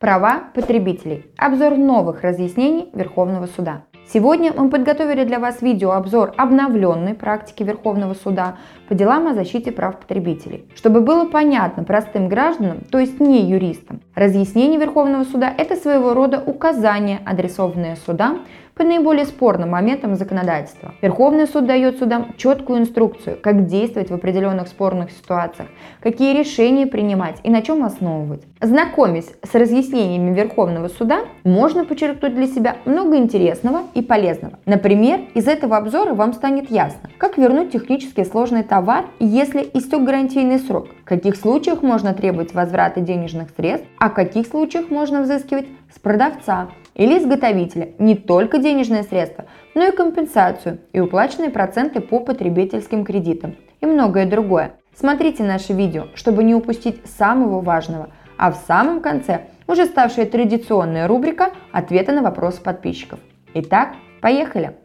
Права потребителей. Обзор новых разъяснений Верховного суда. Сегодня мы подготовили для вас видеообзор обновленной практики Верховного суда по делам о защите прав потребителей. Чтобы было понятно простым гражданам, то есть не юристам, разъяснение Верховного суда – это своего рода указания, адресованные судам по наиболее спорным моментам законодательства. Верховный суд дает судам четкую инструкцию, как действовать в определенных спорных ситуациях, какие решения принимать и на чем основывать. Знакомясь с разъяснениями Верховного суда, можно подчеркнуть для себя много интересного и полезного. Например, из этого обзора вам станет ясно, как вернуть технически сложный товар, если истек гарантийный срок, в каких случаях можно требовать возврата денежных средств, а в каких случаях можно взыскивать с продавца, или изготовителя не только денежные средства, но и компенсацию и уплаченные проценты по потребительским кредитам и многое другое. Смотрите наше видео, чтобы не упустить самого важного, а в самом конце уже ставшая традиционная рубрика «Ответы на вопросы подписчиков». Итак, поехали!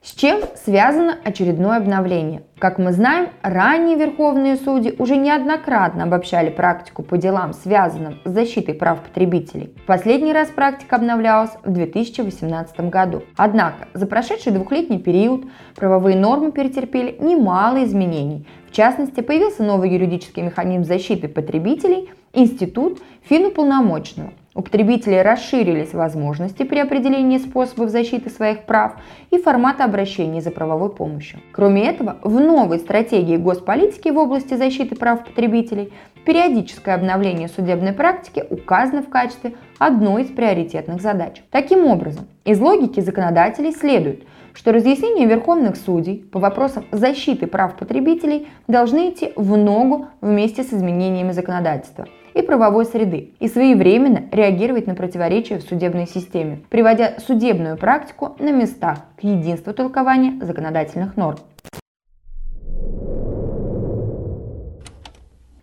С чем связано очередное обновление? Как мы знаем, ранее верховные судьи уже неоднократно обобщали практику по делам, связанным с защитой прав потребителей. Последний раз практика обновлялась в 2018 году. Однако за прошедший двухлетний период правовые нормы перетерпели немало изменений. В частности, появился новый юридический механизм защиты потребителей – институт финуполномоченного. У потребителей расширились возможности при определении способов защиты своих прав и формата обращения за правовой помощью. Кроме этого, в новой стратегии госполитики в области защиты прав потребителей периодическое обновление судебной практики указано в качестве одной из приоритетных задач. Таким образом, из логики законодателей следует, что разъяснения верховных судей по вопросам защиты прав потребителей должны идти в ногу вместе с изменениями законодательства – и правовой среды и своевременно реагировать на противоречия в судебной системе, приводя судебную практику на местах к единству толкования законодательных норм.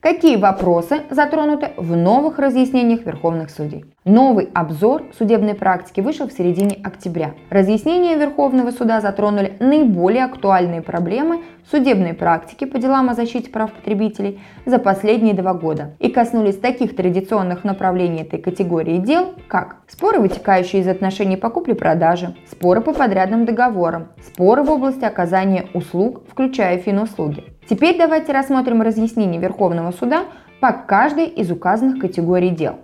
Какие вопросы затронуты в новых разъяснениях Верховных судей? Новый обзор судебной практики вышел в середине октября. Разъяснения Верховного суда затронули наиболее актуальные проблемы судебной практики по делам о защите прав потребителей за последние два года и коснулись таких традиционных направлений этой категории дел, как споры, вытекающие из отношений покупли-продажи, споры по подрядным договорам, споры в области оказания услуг, включая финуслуги. Теперь давайте рассмотрим разъяснение Верховного суда по каждой из указанных категорий дел.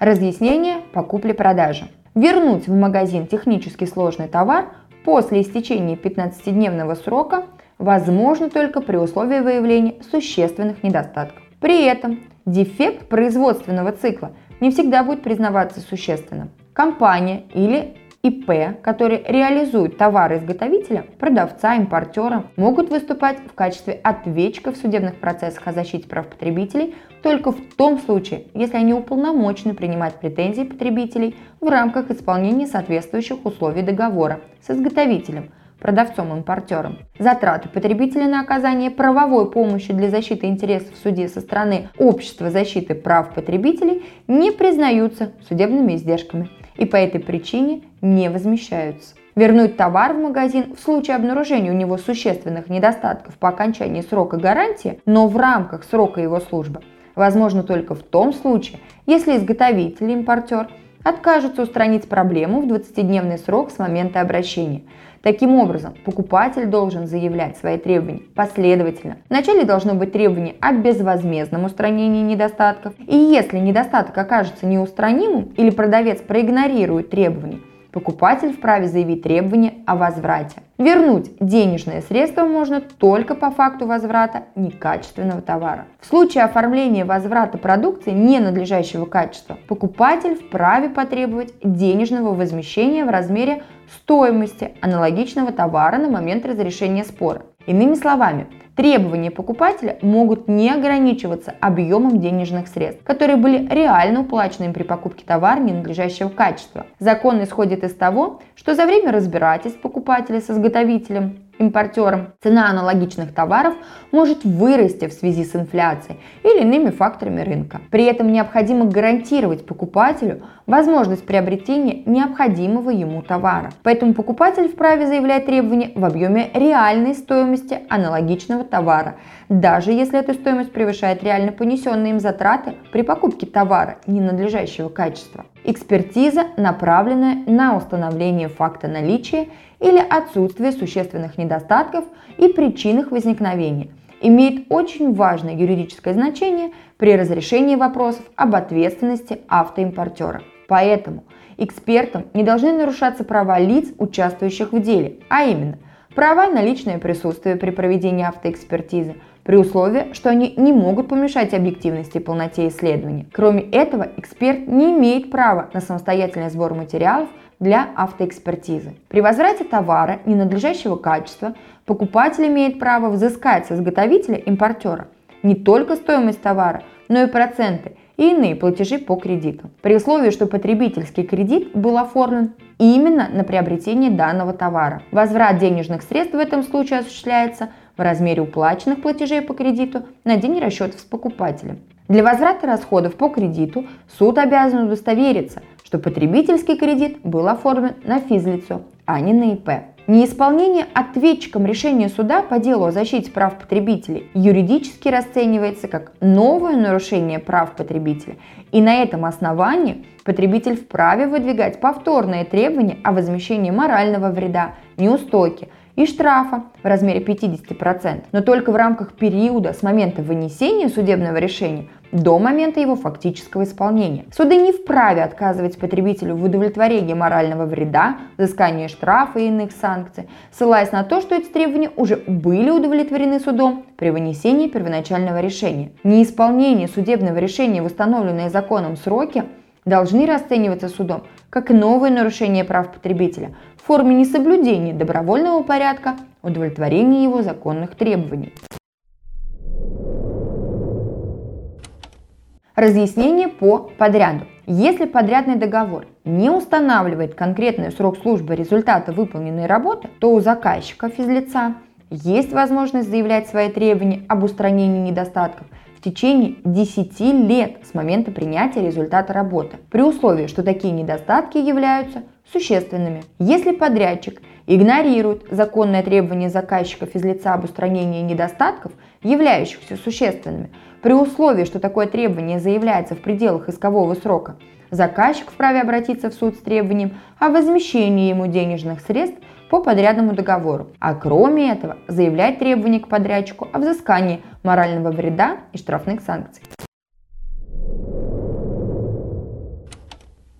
Разъяснение по купле-продаже. Вернуть в магазин технически сложный товар после истечения 15-дневного срока возможно только при условии выявления существенных недостатков. При этом дефект производственного цикла не всегда будет признаваться существенным. Компания или ИП, которые реализуют товары изготовителя, продавца, импортера, могут выступать в качестве ответчиков в судебных процессах о защите прав потребителей только в том случае, если они уполномочены принимать претензии потребителей в рамках исполнения соответствующих условий договора с изготовителем, продавцом-импортером. Затраты потребителя на оказание правовой помощи для защиты интересов в суде со стороны Общества защиты прав потребителей не признаются судебными издержками и по этой причине не возмещаются. Вернуть товар в магазин в случае обнаружения у него существенных недостатков по окончании срока гарантии, но в рамках срока его службы, возможно только в том случае, если изготовитель, импортер откажется устранить проблему в 20-дневный срок с момента обращения. Таким образом, покупатель должен заявлять свои требования последовательно. Вначале должно быть требование о безвозмездном устранении недостатков, и если недостаток окажется неустранимым или продавец проигнорирует требования, покупатель вправе заявить требование о возврате. Вернуть денежные средства можно только по факту возврата некачественного товара. В случае оформления возврата продукции ненадлежащего качества, покупатель вправе потребовать денежного возмещения в размере стоимости аналогичного товара на момент разрешения спора. Иными словами, Требования покупателя могут не ограничиваться объемом денежных средств, которые были реально уплачены им при покупке товара ненадлежащего качества. Закон исходит из того, что за время разбирательств покупателя с изготовителем импортером, цена аналогичных товаров может вырасти в связи с инфляцией или иными факторами рынка. При этом необходимо гарантировать покупателю возможность приобретения необходимого ему товара. Поэтому покупатель вправе заявлять требования в объеме реальной стоимости аналогичного товара, даже если эта стоимость превышает реально понесенные им затраты при покупке товара ненадлежащего качества. Экспертиза, направленная на установление факта наличия или отсутствия существенных недостатков и причин их возникновения, имеет очень важное юридическое значение при разрешении вопросов об ответственности автоимпортера. Поэтому экспертам не должны нарушаться права лиц, участвующих в деле, а именно права на личное присутствие при проведении автоэкспертизы, при условии, что они не могут помешать объективности и полноте исследования. Кроме этого, эксперт не имеет права на самостоятельный сбор материалов для автоэкспертизы. При возврате товара ненадлежащего качества покупатель имеет право взыскать с изготовителя-импортера не только стоимость товара, но и проценты и иные платежи по кредиту. При условии, что потребительский кредит был оформлен именно на приобретение данного товара. Возврат денежных средств в этом случае осуществляется в размере уплаченных платежей по кредиту на день расчетов с покупателем. Для возврата расходов по кредиту суд обязан удостовериться, что потребительский кредит был оформлен на физлицо, а не на ИП. Неисполнение ответчиком решения суда по делу о защите прав потребителей юридически расценивается как новое нарушение прав потребителя, и на этом основании потребитель вправе выдвигать повторные требования о возмещении морального вреда, неустойки – и штрафа в размере 50%, но только в рамках периода с момента вынесения судебного решения до момента его фактического исполнения. Суды не вправе отказывать потребителю в удовлетворении морального вреда, взыскании штрафа и иных санкций, ссылаясь на то, что эти требования уже были удовлетворены судом при вынесении первоначального решения. Неисполнение судебного решения в установленные законом сроки должны расцениваться судом как новые нарушения прав потребителя, форме несоблюдения добровольного порядка удовлетворения его законных требований. Разъяснение по подряду. Если подрядный договор не устанавливает конкретный срок службы результата выполненной работы, то у заказчика физлица есть возможность заявлять свои требования об устранении недостатков в течение 10 лет с момента принятия результата работы, при условии, что такие недостатки являются существенными. Если подрядчик игнорирует законное требование заказчика физлица об устранении недостатков, являющихся существенными, при условии, что такое требование заявляется в пределах искового срока, заказчик вправе обратиться в суд с требованием о возмещении ему денежных средств по подрядному договору, а кроме этого заявлять требования к подрядчику о взыскании морального вреда и штрафных санкций.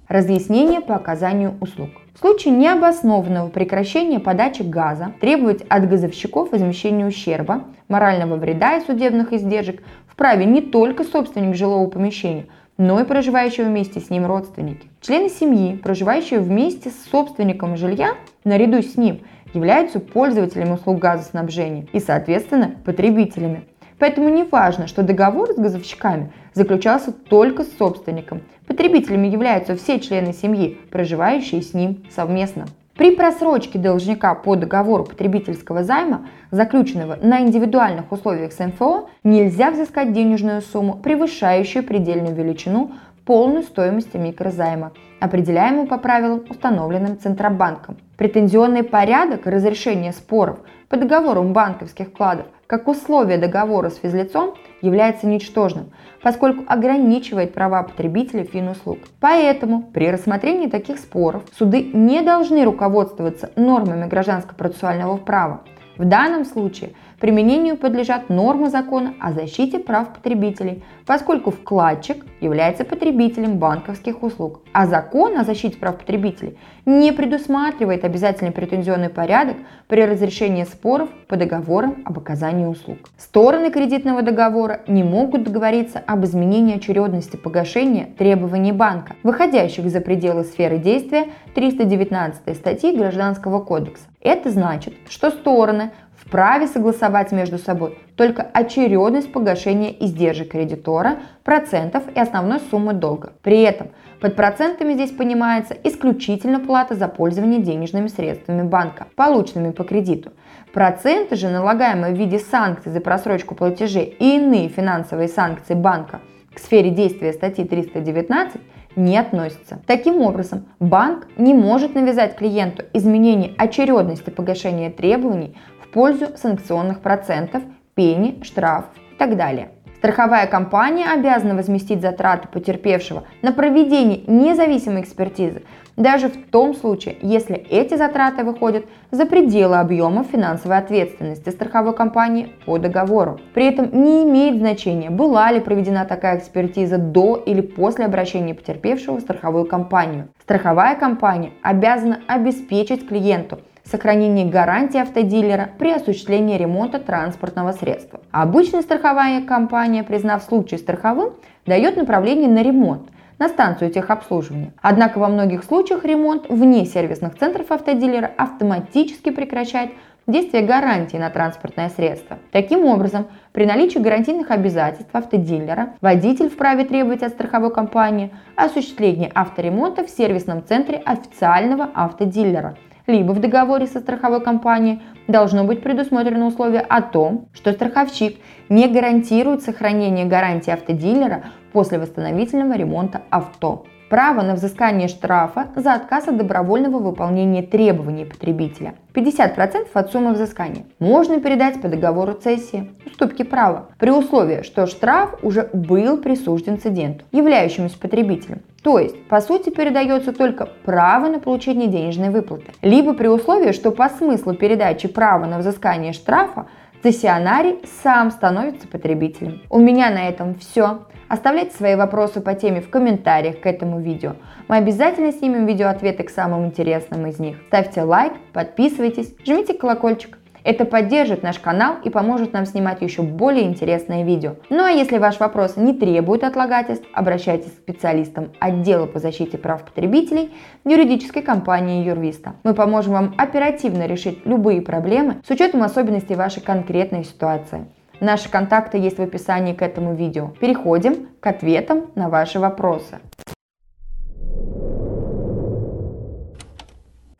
Разъяснение по оказанию услуг. В случае необоснованного прекращения подачи газа требовать от газовщиков возмещения ущерба, морального вреда и судебных издержек вправе не только собственник жилого помещения, но и проживающие вместе с ним родственники. Члены семьи, проживающие вместе с собственником жилья, наряду с ним, являются пользователями услуг газоснабжения и, соответственно, потребителями. Поэтому не важно, что договор с газовщиками заключался только с собственником. Потребителями являются все члены семьи, проживающие с ним совместно. При просрочке должника по договору потребительского займа, заключенного на индивидуальных условиях с МФО, нельзя взыскать денежную сумму, превышающую предельную величину полной стоимости микрозайма, определяемую по правилам, установленным Центробанком. Претензионный порядок разрешения споров по договорам банковских вкладов как условие договора с физлицом является ничтожным, поскольку ограничивает права потребителей финуслуг. Поэтому при рассмотрении таких споров суды не должны руководствоваться нормами гражданско-процессуального права. В данном случае – применению подлежат нормы закона о защите прав потребителей, поскольку вкладчик является потребителем банковских услуг, а закон о защите прав потребителей не предусматривает обязательный претензионный порядок при разрешении споров по договорам об оказании услуг. Стороны кредитного договора не могут договориться об изменении очередности погашения требований банка, выходящих за пределы сферы действия 319 статьи Гражданского кодекса. Это значит, что стороны вправе согласовать между собой только очередность погашения издержек кредитора, процентов и основной суммы долга. При этом под процентами здесь понимается исключительно плата за пользование денежными средствами банка, полученными по кредиту. Проценты же, налагаемые в виде санкций за просрочку платежей и иные финансовые санкции банка к сфере действия статьи 319, не относятся. Таким образом, банк не может навязать клиенту изменение очередности погашения требований пользу санкционных процентов, пени, штрафов и так далее. Страховая компания обязана возместить затраты потерпевшего на проведение независимой экспертизы, даже в том случае, если эти затраты выходят за пределы объема финансовой ответственности страховой компании по договору. При этом не имеет значения, была ли проведена такая экспертиза до или после обращения потерпевшего в страховую компанию. Страховая компания обязана обеспечить клиенту сохранение гарантии автодилера при осуществлении ремонта транспортного средства. Обычно страховая компания, признав случай страховым, дает направление на ремонт, на станцию техобслуживания. Однако во многих случаях ремонт вне сервисных центров автодилера автоматически прекращает действие гарантии на транспортное средство. Таким образом, при наличии гарантийных обязательств автодилера водитель вправе требовать от страховой компании осуществления авторемонта в сервисном центре официального автодилера – либо в договоре со страховой компанией должно быть предусмотрено условие о том, что страховщик не гарантирует сохранение гарантии автодилера после восстановительного ремонта авто. Право на взыскание штрафа за отказ от добровольного выполнения требований потребителя. 50% от суммы взыскания можно передать по договору цессии, уступки права, при условии, что штраф уже был присужден инциденту, являющемуся потребителем. То есть, по сути, передается только право на получение денежной выплаты. Либо при условии, что по смыслу передачи права на взыскание штрафа цессионарий сам становится потребителем. У меня на этом все. Оставляйте свои вопросы по теме в комментариях к этому видео. Мы обязательно снимем видеоответы к самым интересным из них. Ставьте лайк, подписывайтесь, жмите колокольчик. Это поддержит наш канал и поможет нам снимать еще более интересные видео. Ну а если ваш вопрос не требует отлагательств, обращайтесь к специалистам отдела по защите прав потребителей юридической компании Юрвиста. Мы поможем вам оперативно решить любые проблемы с учетом особенностей вашей конкретной ситуации. Наши контакты есть в описании к этому видео. Переходим к ответам на ваши вопросы.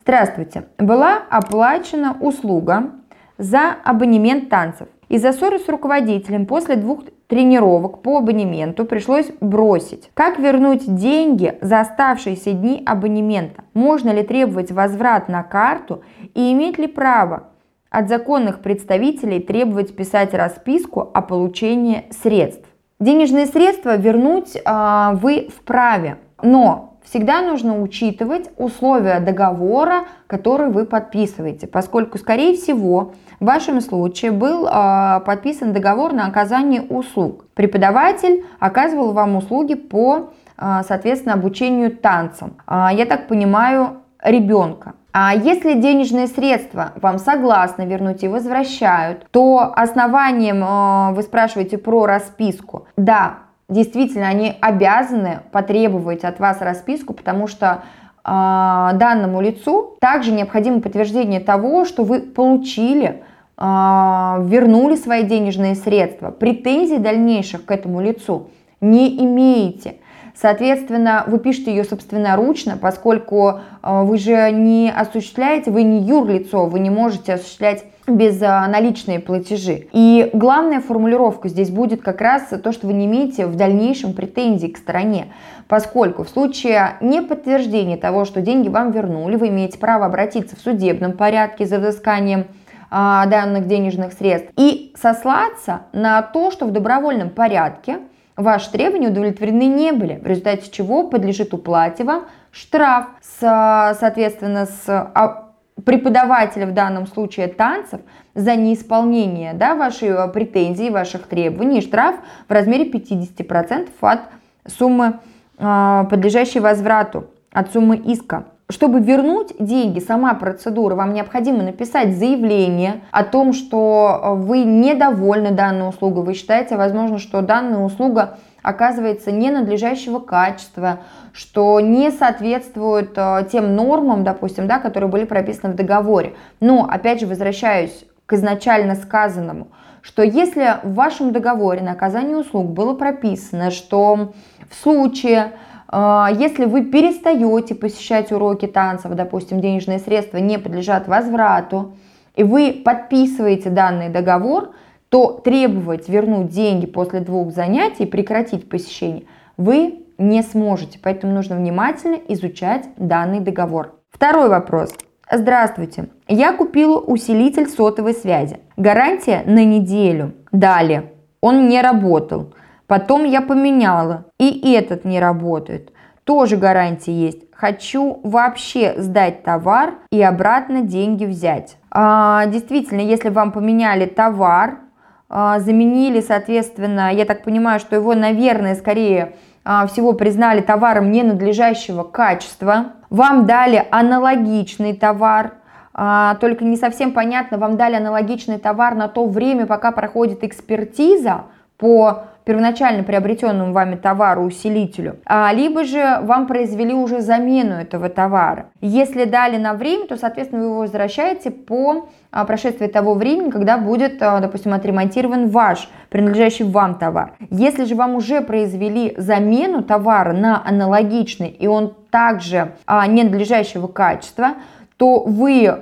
Здравствуйте. Была оплачена услуга за абонемент танцев. Из-за ссоры с руководителем после двух тренировок по абонементу пришлось бросить. Как вернуть деньги за оставшиеся дни абонемента? Можно ли требовать возврат на карту и иметь ли право от законных представителей требовать писать расписку о получении средств? Денежные средства вернуть э, вы вправе, но всегда нужно учитывать условия договора, который вы подписываете, поскольку, скорее всего, в вашем случае был э, подписан договор на оказание услуг. Преподаватель оказывал вам услуги по, э, соответственно, обучению танцам. Э, я так понимаю, ребенка. А если денежные средства вам согласны вернуть и возвращают, то основанием э, вы спрашиваете про расписку. Да, действительно, они обязаны потребовать от вас расписку, потому что э, данному лицу также необходимо подтверждение того, что вы получили, э, вернули свои денежные средства. Претензий дальнейших к этому лицу не имеете. Соответственно, вы пишете ее собственноручно, поскольку э, вы же не осуществляете, вы не юрлицо, вы не можете осуществлять безналичные платежи. И главная формулировка здесь будет как раз то, что вы не имеете в дальнейшем претензий к стороне, поскольку в случае неподтверждения того, что деньги вам вернули, вы имеете право обратиться в судебном порядке за взысканием а, данных денежных средств и сослаться на то, что в добровольном порядке ваши требования удовлетворены не были, в результате чего подлежит уплате вам штраф, с, соответственно, с а, преподавателя в данном случае танцев за неисполнение да, вашей э, претензии, ваших требований, штраф в размере 50% от суммы, а, подлежащей возврату, от суммы иска. Чтобы вернуть деньги, сама процедура, вам необходимо написать заявление о том, что э, вы недовольны данной услугой, вы считаете, возможно, что данная услуга оказывается ненадлежащего качества, что не соответствует э, тем нормам, допустим, да, которые были прописаны в договоре. Но, опять же, возвращаюсь к изначально сказанному, что если в вашем договоре на оказание услуг было прописано, что в случае, э, если вы перестаете посещать уроки танцев, допустим, денежные средства не подлежат возврату, и вы подписываете данный договор, то требовать вернуть деньги после двух занятий, прекратить посещение, вы не сможете. Поэтому нужно внимательно изучать данный договор. Второй вопрос. Здравствуйте. Я купила усилитель сотовой связи. Гарантия на неделю. Далее. Он не работал. Потом я поменяла. И этот не работает. Тоже гарантия есть. Хочу вообще сдать товар и обратно деньги взять. А, действительно, если вам поменяли товар, заменили, соответственно, я так понимаю, что его, наверное, скорее а, всего признали товаром ненадлежащего качества, вам дали аналогичный товар, а, только не совсем понятно, вам дали аналогичный товар на то время, пока проходит экспертиза по первоначально приобретенному вами товару, усилителю, а, либо же вам произвели уже замену этого товара. Если дали на время, то, соответственно, вы его возвращаете по а, прошествии того времени, когда будет, а, допустим, отремонтирован ваш, принадлежащий вам товар. Если же вам уже произвели замену товара на аналогичный, и он также ненадлежащего качества, то вы э,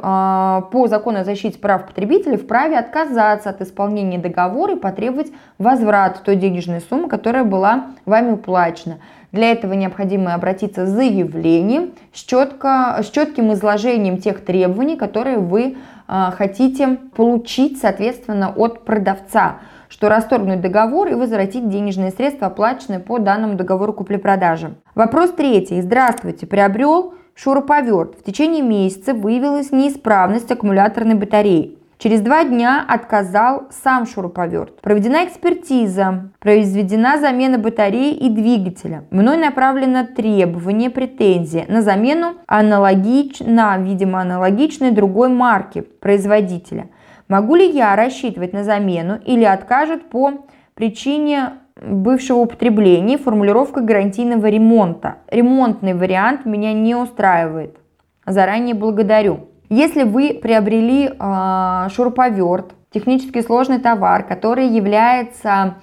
по закону о защите прав потребителей вправе отказаться от исполнения договора и потребовать возврат той денежной суммы, которая была вами уплачена. Для этого необходимо обратиться с заявлением, с, четко, с четким изложением тех требований, которые вы э, хотите получить, соответственно, от продавца что расторгнуть договор и возвратить денежные средства, оплаченные по данному договору купли-продажи. Вопрос третий. Здравствуйте, приобрел Шуруповерт. В течение месяца выявилась неисправность аккумуляторной батареи. Через два дня отказал сам шуруповерт. Проведена экспертиза, произведена замена батареи и двигателя. Мной направлено требование, претензия на замену аналогич... на, видимо, аналогичной другой марки производителя. Могу ли я рассчитывать на замену или откажет по причине бывшего употребления формулировка гарантийного ремонта. Ремонтный вариант меня не устраивает. Заранее благодарю. Если вы приобрели э, шуруповерт, технически сложный товар, который является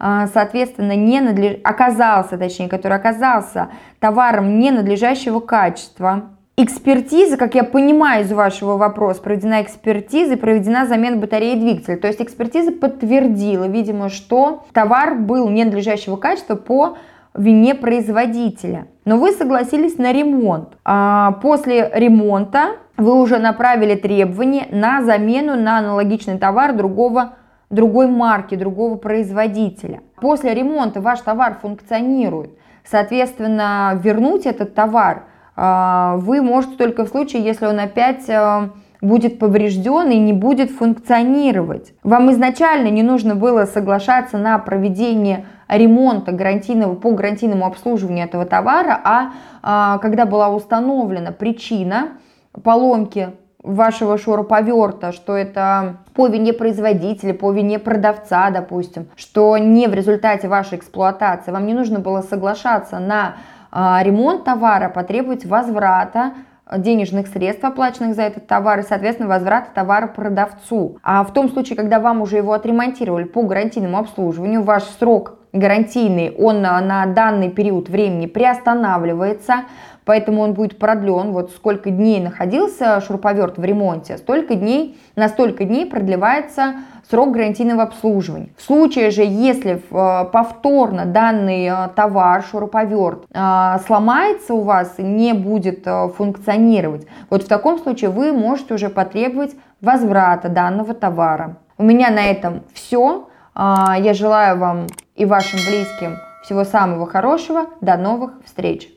э, соответственно, не надлеж... оказался, точнее, который оказался товаром ненадлежащего качества, Экспертиза, как я понимаю из вашего вопроса, проведена экспертиза и проведена замена батареи двигателя. То есть экспертиза подтвердила, видимо, что товар был ненадлежащего качества по вине производителя. Но вы согласились на ремонт. А после ремонта вы уже направили требования на замену на аналогичный товар другого другой марки, другого производителя. После ремонта ваш товар функционирует. Соответственно, вернуть этот товар – вы можете только в случае, если он опять а, будет поврежден и не будет функционировать. Вам изначально не нужно было соглашаться на проведение ремонта гарантийного, по гарантийному обслуживанию этого товара, а, а когда была установлена причина поломки вашего шуруповерта, что это по вине производителя, по вине продавца, допустим, что не в результате вашей эксплуатации, вам не нужно было соглашаться на а, ремонт товара потребует возврата денежных средств, оплаченных за этот товар, и, соответственно, возврата товара продавцу. А в том случае, когда вам уже его отремонтировали по гарантийному обслуживанию, ваш срок гарантийный, он на данный период времени приостанавливается, поэтому он будет продлен. Вот сколько дней находился шуруповерт в ремонте, столько дней, на столько дней продлевается срок гарантийного обслуживания. В случае же, если э, повторно данный э, товар, шуруповерт, э, сломается у вас, не будет функционировать, вот в таком случае вы можете уже потребовать возврата данного товара. У меня на этом все. Я желаю вам и вашим близким всего самого хорошего. До новых встреч!